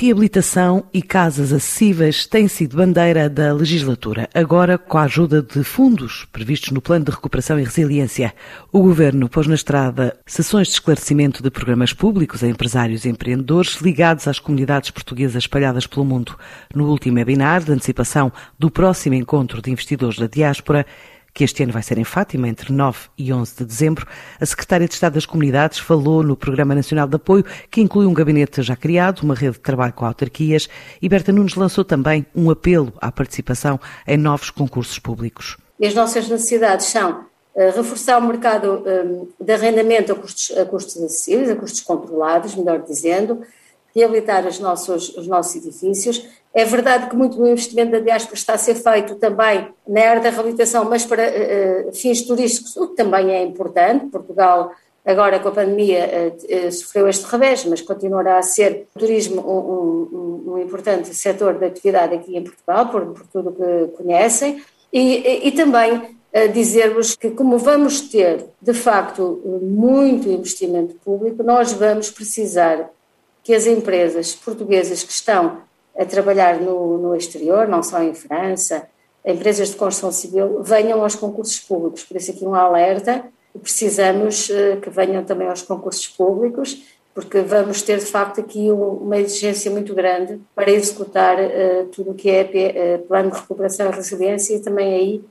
Reabilitação e casas acessíveis têm sido bandeira da legislatura. Agora, com a ajuda de fundos previstos no Plano de Recuperação e Resiliência, o Governo pôs na estrada sessões de esclarecimento de programas públicos a empresários e empreendedores ligados às comunidades portuguesas espalhadas pelo mundo. No último webinar de antecipação do próximo encontro de investidores da diáspora, que este ano vai ser em Fátima, entre 9 e 11 de dezembro, a Secretária de Estado das Comunidades falou no Programa Nacional de Apoio, que inclui um gabinete já criado, uma rede de trabalho com autarquias, e Berta Nunes lançou também um apelo à participação em novos concursos públicos. E as nossas necessidades são uh, reforçar o mercado um, de arrendamento a custos, a custos acessíveis, a custos controlados, melhor dizendo, reabilitar os nossos, os nossos edifícios. É verdade que muito do investimento da diáspora está a ser feito também na área da reabilitação, mas para uh, fins turísticos, o que também é importante. Portugal, agora com a pandemia, uh, uh, sofreu este revés, mas continuará a ser o turismo um, um, um importante setor de atividade aqui em Portugal, por, por tudo que conhecem. E, e, e também dizer-vos que, como vamos ter, de facto, muito investimento público, nós vamos precisar que as empresas portuguesas que estão a trabalhar no, no exterior, não só em França, empresas de construção civil, venham aos concursos públicos. Por isso aqui um alerta, precisamos uh, que venham também aos concursos públicos, porque vamos ter de facto aqui um, uma exigência muito grande para executar uh, tudo o que é uh, plano de recuperação e resiliência e também aí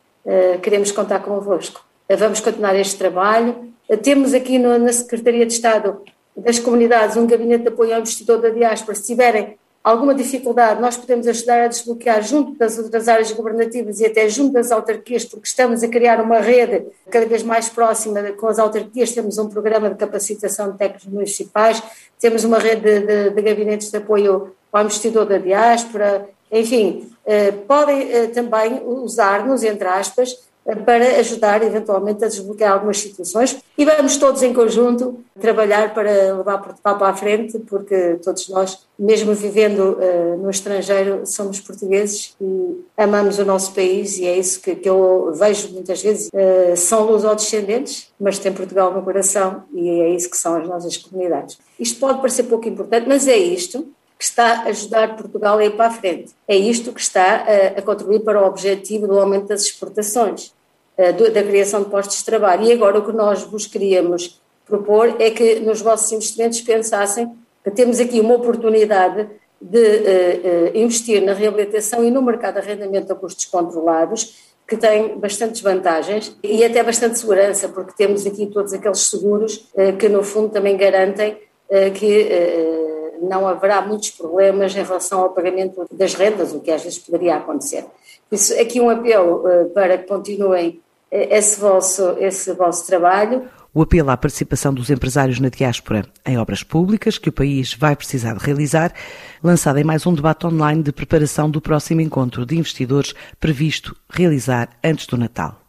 queremos contar convosco. vamos continuar este trabalho. temos aqui na Secretaria de Estado das comunidades, um gabinete de apoio ao investidor da diáspora, se tiverem alguma dificuldade, nós podemos ajudar a desbloquear junto das outras áreas governativas e até junto das autarquias, porque estamos a criar uma rede cada vez mais próxima com as autarquias, temos um programa de capacitação de técnicos municipais, temos uma rede de, de, de gabinetes de apoio ao investidor da diáspora, enfim, eh, podem eh, também usar-nos, entre aspas, para ajudar eventualmente a desbloquear algumas situações e vamos todos em conjunto trabalhar para levar Portugal para a frente, porque todos nós, mesmo vivendo uh, no estrangeiro, somos portugueses e amamos o nosso país e é isso que, que eu vejo muitas vezes. Uh, são luso-descendentes, mas tem Portugal no coração e é isso que são as nossas comunidades. Isto pode parecer pouco importante, mas é isto que está a ajudar Portugal a ir para a frente. É isto que está a, a contribuir para o objetivo do aumento das exportações. Eh, da criação de postos de trabalho. E agora o que nós vos queríamos propor é que nos vossos investimentos pensassem que temos aqui uma oportunidade de uh, uh, investir na reabilitação e no mercado de arrendamento a custos controlados, que tem bastantes vantagens e até bastante segurança, porque temos aqui todos aqueles seguros que, no fundo, também garantem que não haverá muitos problemas em relação ao pagamento das rendas, o que às vezes poderia acontecer. Isso, aqui um apelo para que continuem esse vosso, esse vosso trabalho. O apelo à participação dos empresários na diáspora em obras públicas que o país vai precisar de realizar, lançado em mais um debate online de preparação do próximo encontro de investidores previsto realizar antes do Natal.